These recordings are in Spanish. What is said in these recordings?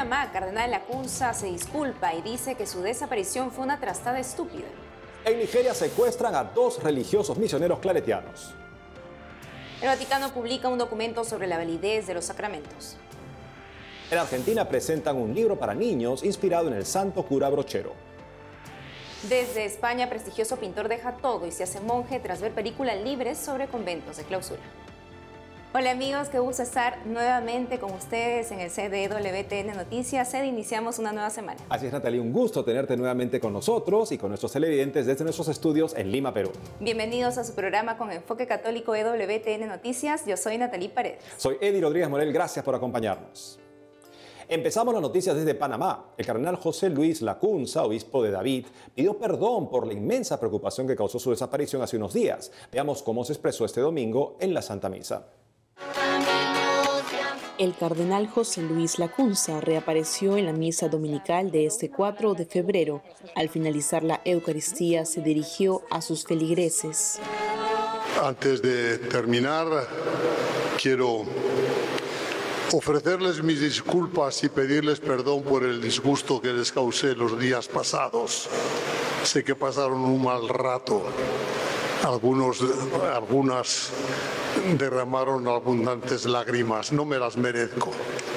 Panamá, Cardenal Lacunza se disculpa y dice que su desaparición fue una trastada estúpida. En Nigeria secuestran a dos religiosos misioneros claretianos. El Vaticano publica un documento sobre la validez de los sacramentos. En Argentina presentan un libro para niños inspirado en el santo cura brochero. Desde España, prestigioso pintor deja todo y se hace monje tras ver películas libres sobre conventos de clausura. Hola amigos, qué gusto estar nuevamente con ustedes en el CDWTN Noticias. CD, iniciamos una nueva semana. Así es, Natalie, un gusto tenerte nuevamente con nosotros y con nuestros televidentes desde nuestros estudios en Lima, Perú. Bienvenidos a su programa con enfoque católico EWTN Noticias. Yo soy Natalie Paredes. Soy Eddie Rodríguez Morel, gracias por acompañarnos. Empezamos las noticias desde Panamá. El cardenal José Luis Lacunza, obispo de David, pidió perdón por la inmensa preocupación que causó su desaparición hace unos días. Veamos cómo se expresó este domingo en la Santa Misa. El cardenal José Luis Lacunza reapareció en la misa dominical de este 4 de febrero. Al finalizar la Eucaristía se dirigió a sus feligreses. Antes de terminar, quiero ofrecerles mis disculpas y pedirles perdón por el disgusto que les causé los días pasados. Sé que pasaron un mal rato. Algunos, algunas derramaron abundantes lágrimas. No me las merezco,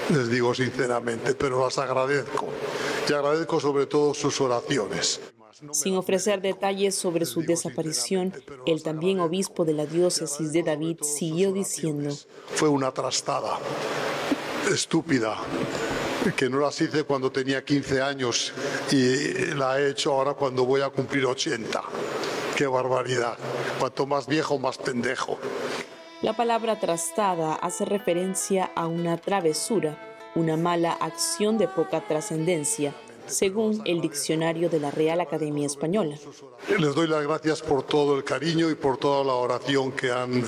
les digo sinceramente, pero las agradezco. Y agradezco sobre todo sus oraciones. Sin ofrecer detalles sobre su desaparición, el también obispo de la diócesis de David siguió diciendo, Fue una trastada estúpida que no las hice cuando tenía 15 años y la he hecho ahora cuando voy a cumplir 80. Qué barbaridad. Cuanto más viejo, más pendejo. La palabra trastada hace referencia a una travesura, una mala acción de poca trascendencia, según el diccionario de la Real Academia Española. Les doy las gracias por todo el cariño y por toda la oración que han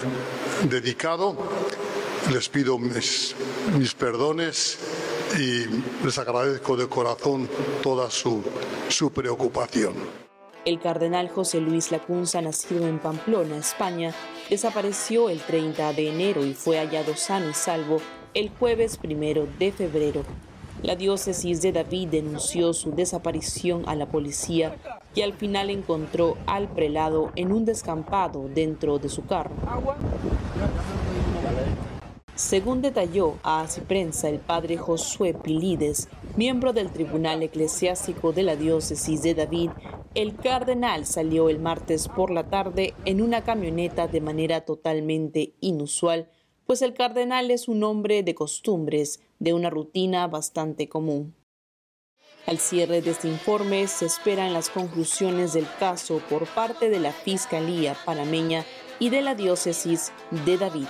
dedicado. Les pido mis, mis perdones y les agradezco de corazón toda su, su preocupación. El cardenal José Luis Lacunza, nacido en Pamplona, España, desapareció el 30 de enero y fue hallado sano y salvo el jueves primero de febrero. La diócesis de David denunció su desaparición a la policía y al final encontró al prelado en un descampado dentro de su carro. Según detalló a Así Prensa el padre Josué Pilides, miembro del Tribunal Eclesiástico de la Diócesis de David, el cardenal salió el martes por la tarde en una camioneta de manera totalmente inusual, pues el cardenal es un hombre de costumbres, de una rutina bastante común. Al cierre de este informe se esperan las conclusiones del caso por parte de la Fiscalía panameña y de la Diócesis de David.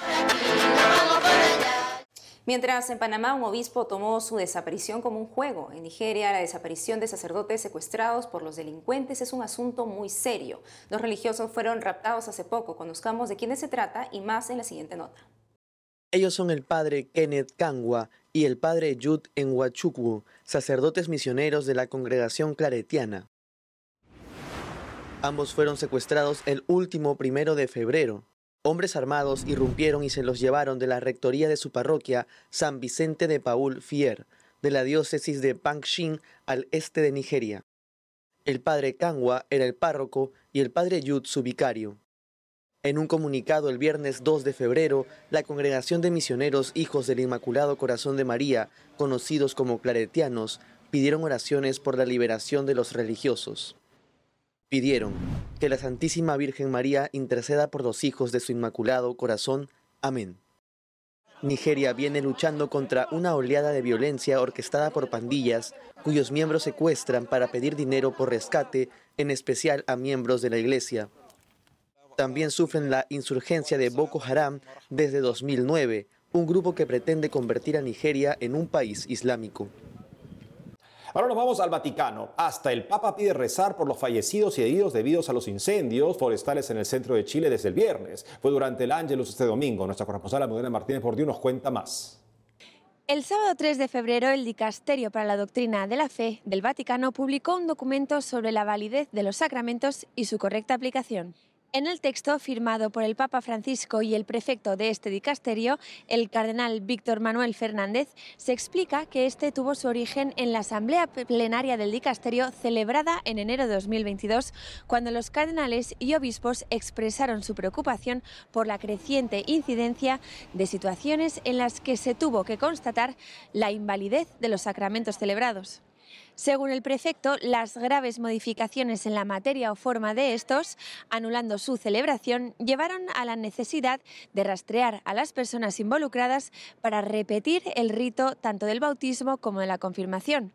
Mientras en Panamá un obispo tomó su desaparición como un juego, en Nigeria la desaparición de sacerdotes secuestrados por los delincuentes es un asunto muy serio. Los religiosos fueron raptados hace poco. Conozcamos de quiénes se trata y más en la siguiente nota. Ellos son el padre Kenneth Kangwa y el padre Yud Enwachukwu, sacerdotes misioneros de la congregación claretiana. Ambos fueron secuestrados el último primero de febrero. Hombres armados irrumpieron y se los llevaron de la rectoría de su parroquia San Vicente de Paul Fier, de la diócesis de Pankshin al este de Nigeria. El padre Kangwa era el párroco y el padre Yud su vicario. En un comunicado el viernes 2 de febrero, la Congregación de Misioneros Hijos del Inmaculado Corazón de María, conocidos como claretianos, pidieron oraciones por la liberación de los religiosos pidieron que la Santísima Virgen María interceda por los hijos de su Inmaculado Corazón. Amén. Nigeria viene luchando contra una oleada de violencia orquestada por pandillas cuyos miembros secuestran para pedir dinero por rescate, en especial a miembros de la Iglesia. También sufren la insurgencia de Boko Haram desde 2009, un grupo que pretende convertir a Nigeria en un país islámico. Ahora nos vamos al Vaticano. Hasta el Papa pide rezar por los fallecidos y heridos debidos a los incendios forestales en el centro de Chile desde el viernes. Fue durante el Ángelus este domingo. Nuestra corresponsal Modena Martínez Dios nos cuenta más. El sábado 3 de febrero, el Dicasterio para la Doctrina de la Fe del Vaticano publicó un documento sobre la validez de los sacramentos y su correcta aplicación. En el texto firmado por el Papa Francisco y el prefecto de este dicasterio, el cardenal Víctor Manuel Fernández, se explica que este tuvo su origen en la asamblea plenaria del dicasterio celebrada en enero de 2022, cuando los cardenales y obispos expresaron su preocupación por la creciente incidencia de situaciones en las que se tuvo que constatar la invalidez de los sacramentos celebrados. Según el prefecto, las graves modificaciones en la materia o forma de estos, anulando su celebración, llevaron a la necesidad de rastrear a las personas involucradas para repetir el rito tanto del bautismo como de la confirmación.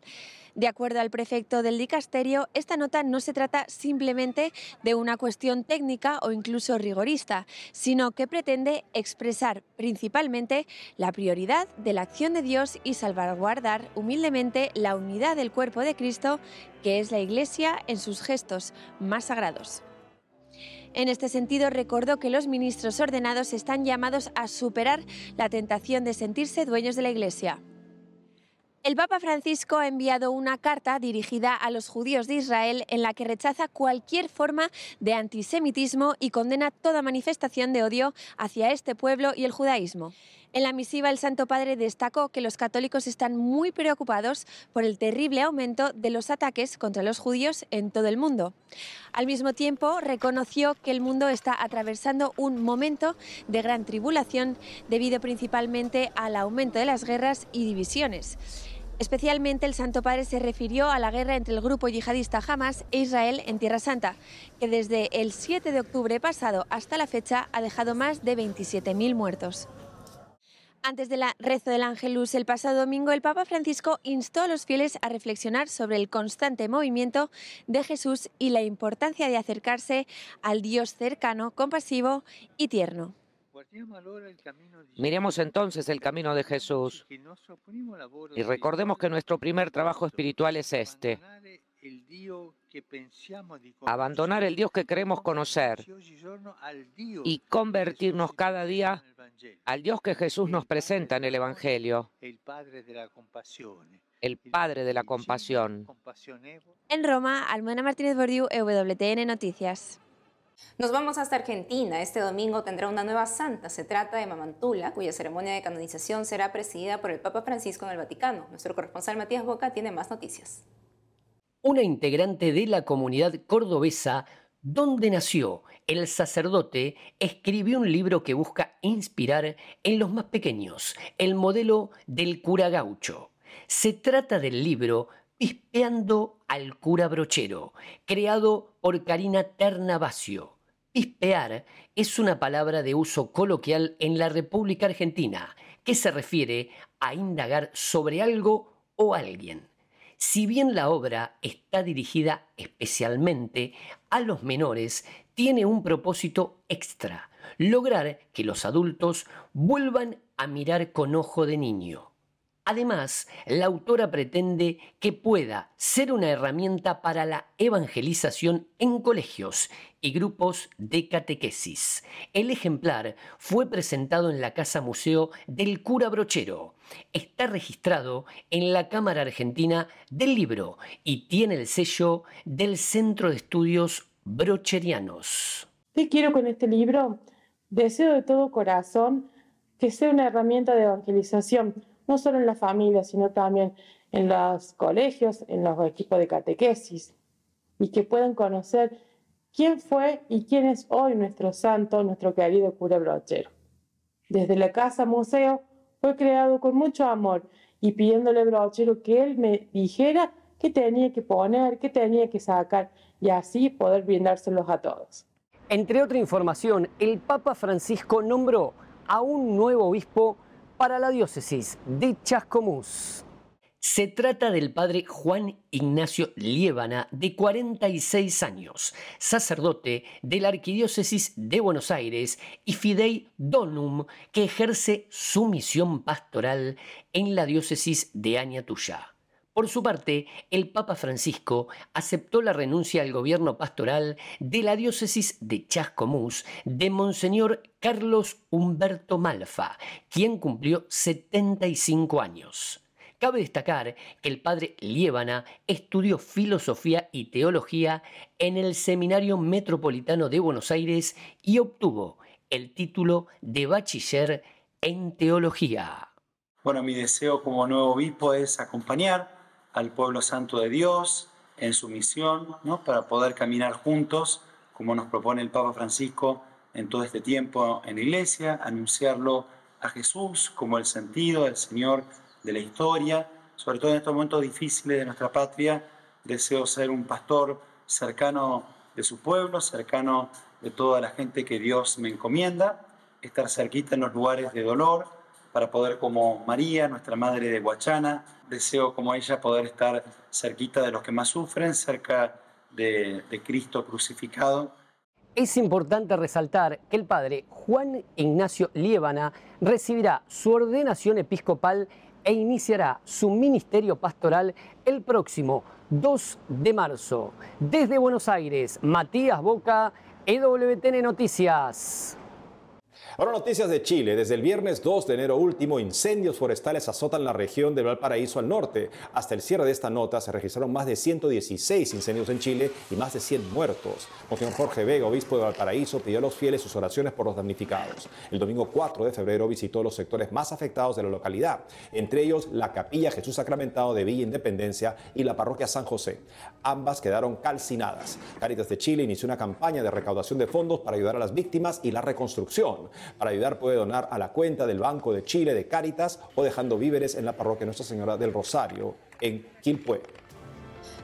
De acuerdo al prefecto del dicasterio, esta nota no se trata simplemente de una cuestión técnica o incluso rigorista, sino que pretende expresar principalmente la prioridad de la acción de Dios y salvaguardar humildemente la unidad del cuerpo de Cristo, que es la Iglesia en sus gestos más sagrados. En este sentido, recordó que los ministros ordenados están llamados a superar la tentación de sentirse dueños de la Iglesia. El Papa Francisco ha enviado una carta dirigida a los judíos de Israel en la que rechaza cualquier forma de antisemitismo y condena toda manifestación de odio hacia este pueblo y el judaísmo. En la misiva, el Santo Padre destacó que los católicos están muy preocupados por el terrible aumento de los ataques contra los judíos en todo el mundo. Al mismo tiempo, reconoció que el mundo está atravesando un momento de gran tribulación debido principalmente al aumento de las guerras y divisiones. Especialmente el Santo Padre se refirió a la guerra entre el grupo yihadista Hamas e Israel en Tierra Santa, que desde el 7 de octubre pasado hasta la fecha ha dejado más de 27.000 muertos. Antes de la rezo del Ángelus el pasado domingo, el Papa Francisco instó a los fieles a reflexionar sobre el constante movimiento de Jesús y la importancia de acercarse al Dios cercano, compasivo y tierno. Miremos entonces el camino de Jesús y recordemos que nuestro primer trabajo espiritual es este. Abandonar el Dios que queremos conocer y convertirnos cada día al Dios que Jesús nos presenta en el Evangelio, el Padre de la compasión. En Roma, Almena Martínez Bordiú, EWTN Noticias. Nos vamos hasta Argentina. Este domingo tendrá una nueva santa. Se trata de Mamantula, cuya ceremonia de canonización será presidida por el Papa Francisco en el Vaticano. Nuestro corresponsal Matías Boca tiene más noticias. Una integrante de la comunidad cordobesa donde nació el sacerdote, escribió un libro que busca inspirar en los más pequeños, el modelo del cura gaucho. Se trata del libro Pispeando al cura brochero, creado por Karina Ternavasio. Pispear es una palabra de uso coloquial en la República Argentina que se refiere a indagar sobre algo o alguien. Si bien la obra está dirigida especialmente a los menores, tiene un propósito extra, lograr que los adultos vuelvan a mirar con ojo de niño. Además, la autora pretende que pueda ser una herramienta para la evangelización en colegios y grupos de catequesis. El ejemplar fue presentado en la Casa Museo del Cura Brochero. Está registrado en la Cámara Argentina del Libro y tiene el sello del Centro de Estudios Brocherianos. ¿Qué quiero con este libro? Deseo de todo corazón que sea una herramienta de evangelización no solo en la familia, sino también en los colegios, en los equipos de catequesis, y que puedan conocer quién fue y quién es hoy nuestro santo, nuestro querido cura brochero. Desde la casa museo fue creado con mucho amor y pidiéndole brochero que él me dijera qué tenía que poner, qué tenía que sacar y así poder brindárselos a todos. Entre otra información, el Papa Francisco nombró a un nuevo obispo para la diócesis de Chascomús. Se trata del padre Juan Ignacio Liébana, de 46 años, sacerdote de la Arquidiócesis de Buenos Aires y Fidei Donum, que ejerce su misión pastoral en la diócesis de Añatuya. Por su parte, el Papa Francisco aceptó la renuncia al gobierno pastoral de la diócesis de Chascomús de Monseñor Carlos Humberto Malfa, quien cumplió 75 años. Cabe destacar que el padre Liébana estudió filosofía y teología en el Seminario Metropolitano de Buenos Aires y obtuvo el título de bachiller en teología. Bueno, mi deseo como nuevo obispo es acompañar al pueblo santo de Dios en su misión, ¿no? para poder caminar juntos, como nos propone el Papa Francisco en todo este tiempo en la iglesia, anunciarlo a Jesús como el sentido del Señor de la historia, sobre todo en estos momentos difíciles de nuestra patria. Deseo ser un pastor cercano de su pueblo, cercano de toda la gente que Dios me encomienda, estar cerquita en los lugares de dolor, para poder como María, nuestra madre de Guachana, deseo como ella poder estar cerquita de los que más sufren, cerca de, Cristo crucificado. Es importante resaltar que el padre Juan Ignacio Liébana recibirá su ordenación episcopal e iniciará su ministerio pastoral el próximo 2 de marzo. Desde Buenos Aires, Matías Boca, EWTN Noticias. Ahora noticias de Chile. Desde el viernes 2 de enero último, incendios forestales azotan la región de Valparaíso al norte. Hasta el cierre de esta nota se registraron más de 116 incendios en Chile y más de 100 muertos. Monseñor Jorge Vega, obispo de Valparaíso, pidió a los fieles sus oraciones por los damnificados. El domingo 4 de febrero visitó los sectores más afectados de la localidad, entre ellos la Capilla Jesús Sacramentado de Villa Independencia y la Parroquia San José. Ambas quedaron calcinadas. Caritas de Chile inició una campaña de recaudación de fondos para ayudar a las víctimas y la reconstrucción. Para ayudar puede donar a la cuenta del Banco de Chile de Cáritas o dejando víveres en la parroquia Nuestra Señora del Rosario en Quilpué.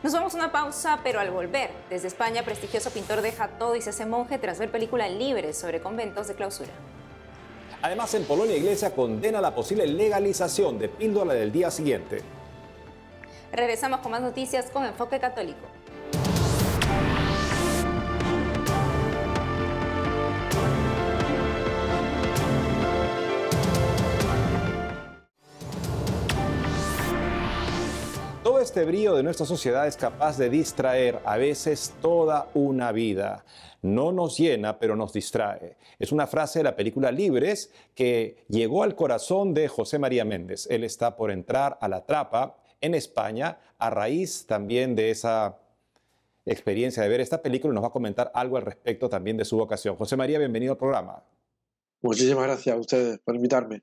Nos vamos a una pausa, pero al volver, desde España, prestigioso pintor deja todo y se hace monje tras ver película libre sobre conventos de clausura. Además, en Polonia, Iglesia condena la posible legalización de píldora del día siguiente. Regresamos con más noticias con Enfoque Católico. Este brillo de nuestra sociedad es capaz de distraer a veces toda una vida. No nos llena, pero nos distrae. Es una frase de la película Libres que llegó al corazón de José María Méndez. Él está por entrar a la trapa en España a raíz también de esa experiencia de ver esta película nos va a comentar algo al respecto también de su vocación. José María, bienvenido al programa. Muchísimas gracias a ustedes por invitarme.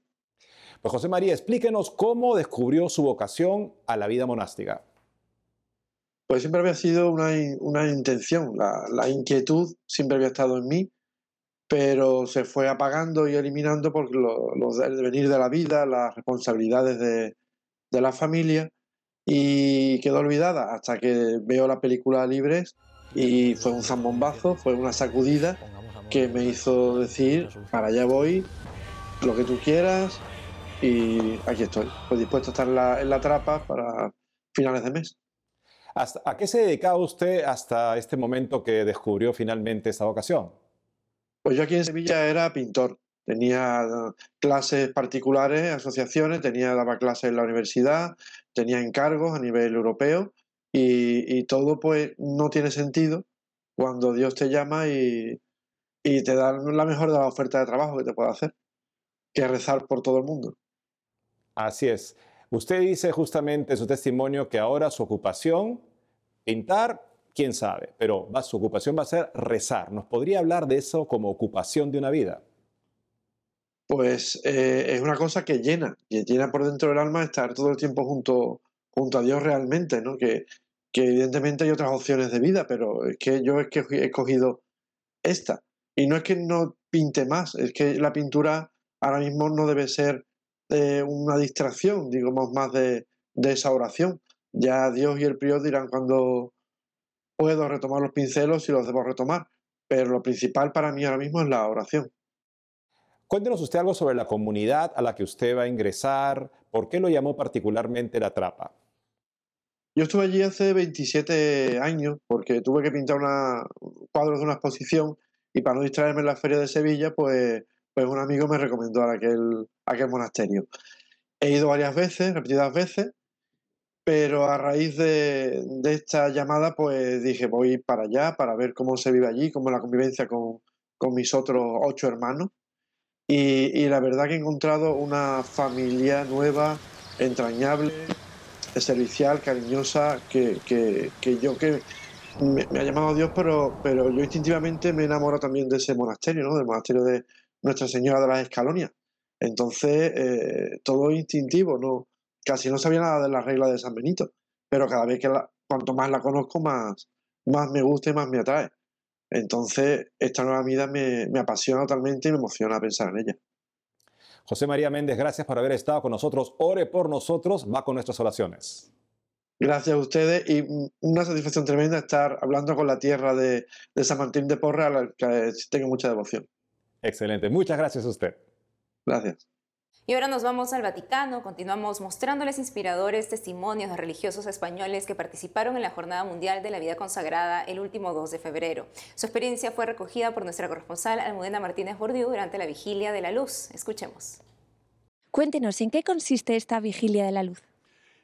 Pues José María, explíquenos cómo descubrió su vocación a la vida monástica. Pues siempre había sido una, una intención, la, la, inquietud siempre había estado en mí, pero se fue apagando y eliminando por lo, lo, el devenir de la vida, las responsabilidades de, de la familia, y quedó olvidada hasta que veo la película Libres y fue un zambombazo, fue una sacudida que me hizo decir, para allá voy, lo que tú quieras, y aquí estoy, pues dispuesto a estar en la, en la trapa para finales de mes. ¿Hasta, ¿A qué se dedicaba usted hasta este momento que descubrió finalmente esta vocación? Pues yo aquí en Sevilla era pintor. Tenía clases particulares, asociaciones, tenía, daba clases en la universidad, tenía encargos a nivel europeo y, y todo pues no tiene sentido cuando Dios te llama y, y te da la mejor de la oferta de trabajo que te puede hacer, que rezar por todo el mundo. Así es. Usted dice justamente en su testimonio que ahora su ocupación, pintar, quién sabe, pero va, su ocupación va a ser rezar. ¿Nos podría hablar de eso como ocupación de una vida? Pues eh, es una cosa que llena, que llena por dentro del alma estar todo el tiempo junto, junto a Dios realmente, ¿no? Que, que evidentemente hay otras opciones de vida, pero es que yo es que he escogido esta. Y no es que no pinte más, es que la pintura ahora mismo no debe ser eh, una distracción, digamos, más de, de, esa oración. Ya Dios y el prior dirán cuando puedo retomar los pincelos y los debo retomar, pero lo principal para mí ahora mismo es la oración. Cuéntenos usted algo sobre la comunidad a la que usted va a ingresar, ¿por qué lo llamó particularmente La Trapa? Yo estuve allí hace 27 años porque tuve que pintar una, cuadros de una exposición y para no distraerme en la feria de Sevilla, pues pues un amigo me recomendó a aquel, aquel monasterio. He ido varias veces, repetidas veces, pero a raíz de, de, esta llamada, pues dije, voy para allá para ver cómo se vive allí, cómo la convivencia con, con mis otros ocho hermanos. Y, y, la verdad que he encontrado una familia nueva, entrañable, servicial, cariñosa, que, que, que yo que me, ha llamado Dios, pero, pero yo instintivamente me enamoro también de ese monasterio, ¿no? del monasterio de Nuestra Señora de las Escalonias. Entonces, eh, todo instintivo, no, casi no sabía nada de las reglas de San Benito, pero cada vez que la, cuanto más la conozco, más, más me gusta y más me atrae. Entonces, esta nueva vida me, me apasiona totalmente y me emociona pensar en ella. José María Méndez, gracias por haber estado con nosotros. Ore por nosotros, va con nuestras oraciones. Gracias a ustedes y una satisfacción tremenda estar hablando con la tierra de, de San Martín de Porres, a la que tengo mucha devoción. Excelente, muchas gracias a usted. Gracias. Y ahora nos vamos al Vaticano, continuamos mostrándoles inspiradores testimonios de religiosos españoles que participaron en la Jornada Mundial de la Vida Consagrada el último 2 de febrero. Su experiencia fue recogida por nuestra corresponsal Almudena Martínez Bordiú durante la Vigilia de la Luz. Escuchemos. Cuéntenos, ¿en qué consiste esta Vigilia de la Luz?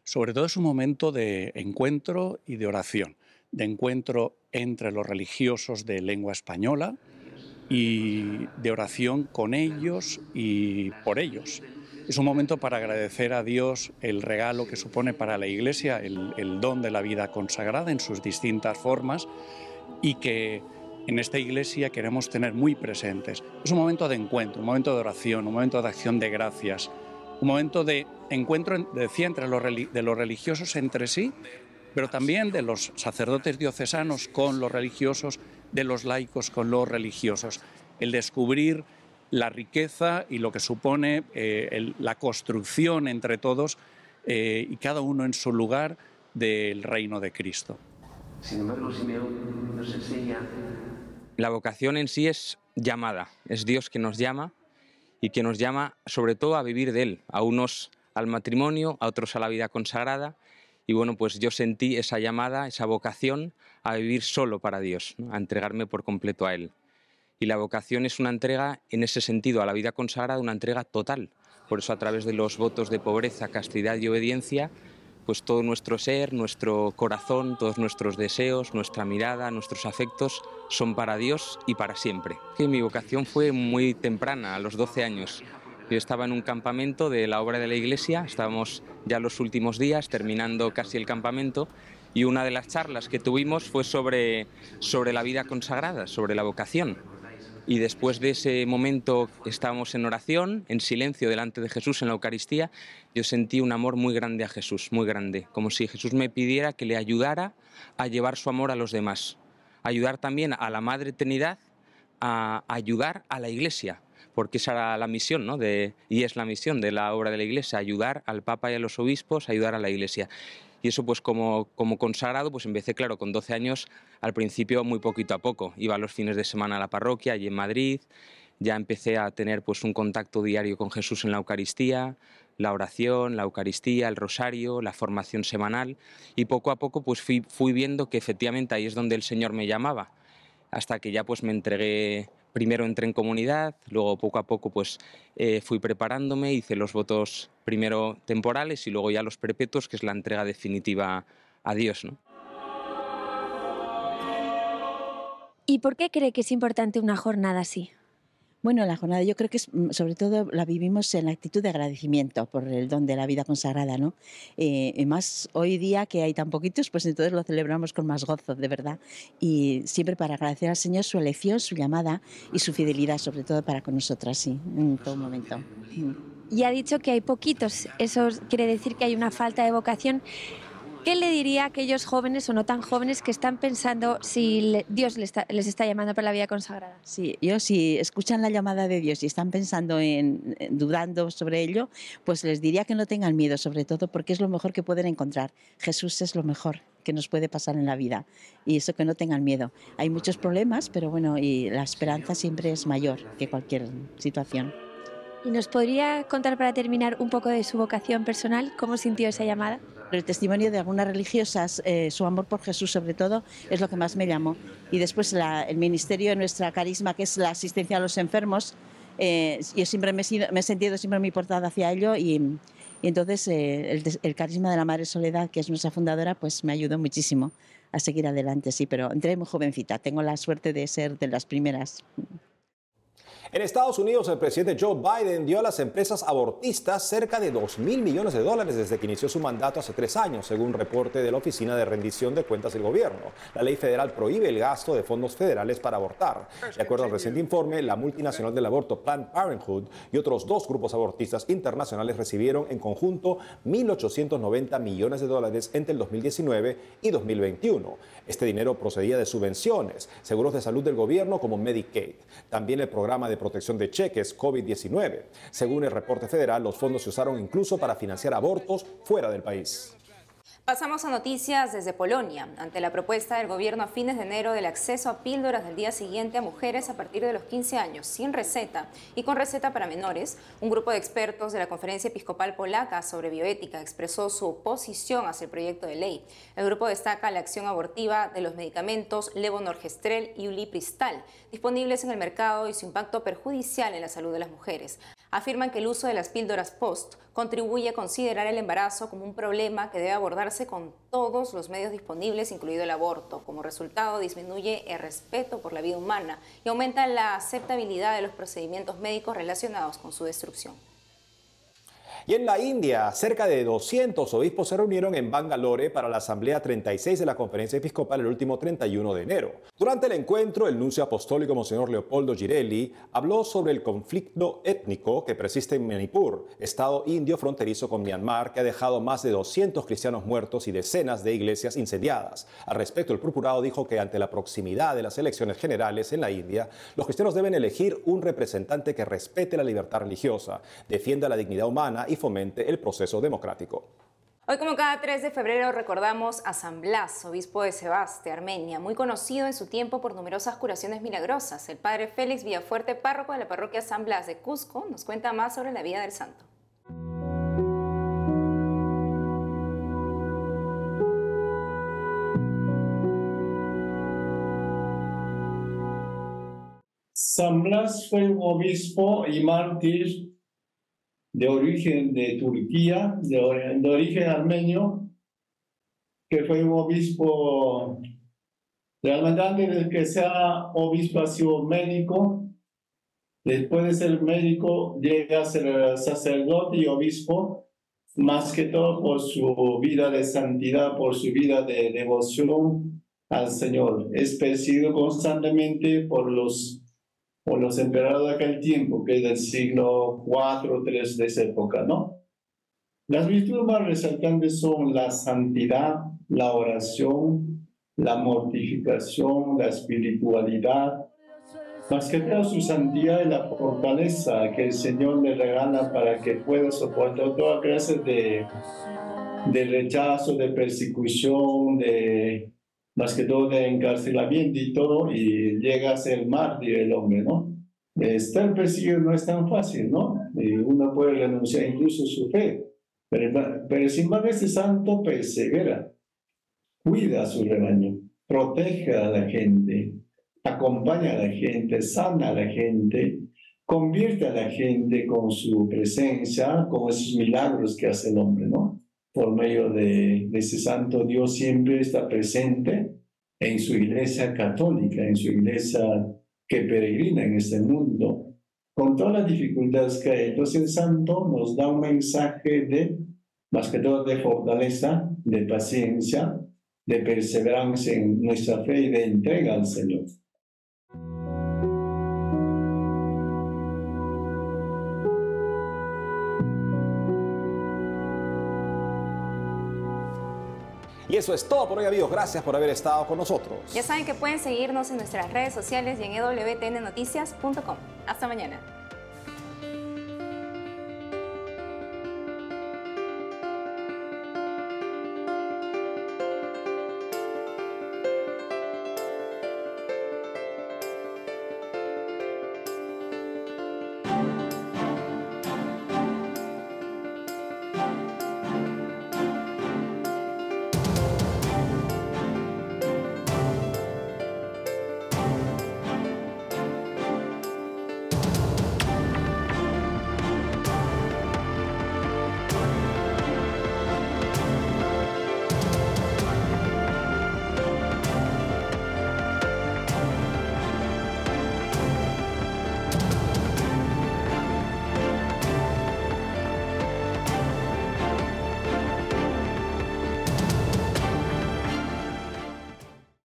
Sobre todo es un momento de encuentro y de oración, de encuentro entre los religiosos de lengua española, y de oración con ellos y por ellos. Es un momento para agradecer a Dios el regalo que supone para la Iglesia el, don de la vida consagrada en sus distintas formas y que en esta Iglesia queremos tener muy presentes. Es un momento de encuentro, un momento de oración, un momento de acción de gracias, un momento de encuentro, decía, entre los, religiosos entre sí, pero también de los sacerdotes diocesanos con los religiosos de los laicos con los religiosos, el descubrir la riqueza y lo que supone eh, la construcción entre todos eh, y cada uno en su lugar del reino de Cristo. Sin embargo, Simeón nos enseña... La vocación en sí es llamada, es Dios que nos llama y que nos llama sobre todo a vivir de Él, a unos al matrimonio, a otros a la vida consagrada y bueno, pues yo sentí esa llamada, esa vocación a vivir solo para Dios, a entregarme por completo a Él. Y la vocación es una entrega, en ese sentido, a la vida consagrada, una entrega total. Por eso a través de los votos de pobreza, castidad y obediencia, pues todo nuestro ser, nuestro corazón, todos nuestros deseos, nuestra mirada, nuestros afectos son para Dios y para siempre. Que mi vocación fue muy temprana, a los 12 años. Yo estaba en un campamento de la obra de la iglesia, estábamos ya los últimos días, terminando casi el campamento, y una de las charlas que tuvimos fue sobre, sobre la vida consagrada, sobre la vocación. Y después de ese momento estábamos en oración, en silencio delante de Jesús en la Eucaristía, yo sentí un amor muy grande a Jesús, muy grande, como si Jesús me pidiera que le ayudara a llevar su amor a los demás, ayudar también a la Madre Trinidad a ayudar a la Iglesia, porque esa era la misión, ¿no? De, y es la misión de la obra de la Iglesia, ayudar al Papa y a los obispos, ayudar a la Iglesia. Y eso pues como, consagrado, pues empecé, claro, con 12 años, al principio muy poquito a poco. Iba los fines de semana a la parroquia, allí en Madrid, ya empecé a tener pues un contacto diario con Jesús en la Eucaristía, la oración, la Eucaristía, el rosario, la formación semanal y poco a poco pues fui viendo que efectivamente ahí es donde el Señor me llamaba, hasta que ya pues me entregué primero entré en comunidad, luego poco a poco pues eh, fui preparándome, hice los votos primero temporales y luego ya los perpetuos, que es la entrega definitiva a Dios. ¿no? ¿Y por qué cree que es importante una jornada así? Bueno, la jornada yo creo que es, mm, sobre todo la vivimos en la actitud de agradecimiento por el don de la vida consagrada, ¿no? Eh, más hoy día que hay tan poquitos, pues entonces lo celebramos con más gozo, de verdad. Y siempre para agradecer al Señor su elección, su llamada y su fidelidad, sobre todo para con nosotras, sí, en todo momento. Y ha dicho que hay poquitos, eso quiere decir que hay una falta de vocación. ¿Qué le diría a aquellos jóvenes o no tan jóvenes que están pensando si Dios les está, llamando para la vida consagrada? Sí, yo si escuchan la llamada de Dios y están pensando en, dudando sobre ello, pues les diría que no tengan miedo, sobre todo porque es lo mejor que pueden encontrar. Jesús es lo mejor que nos puede pasar en la vida y eso que no tengan miedo. Hay muchos problemas, pero bueno, y la esperanza siempre es mayor que cualquier situación. ¿Y nos podría contar para terminar un poco de su vocación personal? ¿Cómo sintió esa llamada? El testimonio de algunas religiosas, eh, su amor por Jesús sobre todo, es lo que más me llamó. Y después el ministerio de nuestra carisma, que es la asistencia a los enfermos, eh, yo siempre me, he sentido siempre muy portada hacia ello y, entonces eh, el, el, carisma de la Madre Soledad, que es nuestra fundadora, pues me ayudó muchísimo a seguir adelante, sí, pero entré muy jovencita, tengo la suerte de ser de las primeras. En Estados Unidos, el presidente Joe Biden dio a las empresas abortistas cerca de 2 mil millones de dólares desde que inició su mandato hace tres años, según reporte de la Oficina de Rendición de Cuentas del Gobierno. La ley federal prohíbe el gasto de fondos federales para abortar. De acuerdo al reciente informe, la multinacional del aborto Planned Parenthood y otros dos grupos abortistas internacionales recibieron en conjunto 1.890 millones de dólares entre el 2019 y 2021. Este dinero procedía de subvenciones, seguros de salud del gobierno como Medicaid, también el programa de protección de cheques COVID-19. Según el reporte federal, los fondos se usaron incluso para financiar abortos fuera del país. Pasamos a noticias desde Polonia. Ante la propuesta del gobierno a fines de enero del acceso a píldoras del día siguiente a mujeres a partir de los 15 años, sin receta y con receta para menores, un grupo de expertos de la Conferencia Episcopal Polaca sobre Bioética expresó su oposición hacia el proyecto de ley. El grupo destaca la acción abortiva de los medicamentos levonorgestrel y ulipristal, disponibles en el mercado y su impacto perjudicial en la salud de las mujeres afirman que el uso de las píldoras post contribuye a considerar el embarazo como un problema que debe abordarse con todos los medios disponibles, incluido el aborto. Como resultado, disminuye el respeto por la vida humana y aumenta la aceptabilidad de los procedimientos médicos relacionados con su destrucción. Y en la India, cerca de 200 obispos se reunieron en Bangalore para la Asamblea 36 de la Conferencia Episcopal el último 31 de enero. Durante el encuentro, el nuncio apostólico Monseñor Leopoldo Girelli habló sobre el conflicto étnico que persiste en Manipur, estado indio fronterizo con Myanmar, que ha dejado más de 200 cristianos muertos y decenas de iglesias incendiadas. Al respecto, el procurado dijo que ante la proximidad de las elecciones generales en la India, los cristianos deben elegir un representante que respete la libertad religiosa, defienda la dignidad humana y fomente el proceso democrático. Hoy, como cada 3 de febrero, recordamos a San Blas, obispo de Sebaste, Armenia, muy conocido en su tiempo por numerosas curaciones milagrosas. El padre Félix Villafuerte, párroco de la parroquia San Blas de Cusco, nos cuenta más sobre la vida del santo. San Blas fue un obispo y mártir de origen de Turquía, de, origen armenio, que fue un obispo realmente antes de que sea obispo ha sido médico, después de ser médico llega a ser sacerdote y obispo, más que todo por su vida de santidad, por su vida de devoción al Señor. Es perseguido constantemente por los o los emperadores de aquel tiempo, que es del siglo IV o III de esa época, ¿no? Las virtudes más resaltantes son la santidad, la oración, la mortificación, la espiritualidad, más que todo su santidad y la fortaleza que el Señor le regala para que pueda soportar toda clase de, de rechazo, de persecución, de más que todo de encarcelamiento y todo, y llega a ser mártir el hombre, ¿no? Estar perseguido no es tan fácil, ¿no? Uno puede renunciar incluso su fe, pero, pero sin embargo este santo persevera, cuida a su rebaño, protege a la gente, acompaña a la gente, sana a la gente, convierte a la gente con su presencia, con esos milagros que hace el hombre, ¿no? Por medio de, ese santo Dios siempre está presente en su iglesia católica, en su iglesia que peregrina en este mundo, con todas las dificultades que hay. Entonces el santo nos da un mensaje de, más que todo, de fortaleza, de paciencia, de perseverancia en nuestra fe y de entrega al Señor. Y eso es todo por hoy, amigos. Gracias por haber estado con nosotros. Ya saben que pueden seguirnos en nuestras redes sociales y en wtnnoticias.com. Hasta mañana.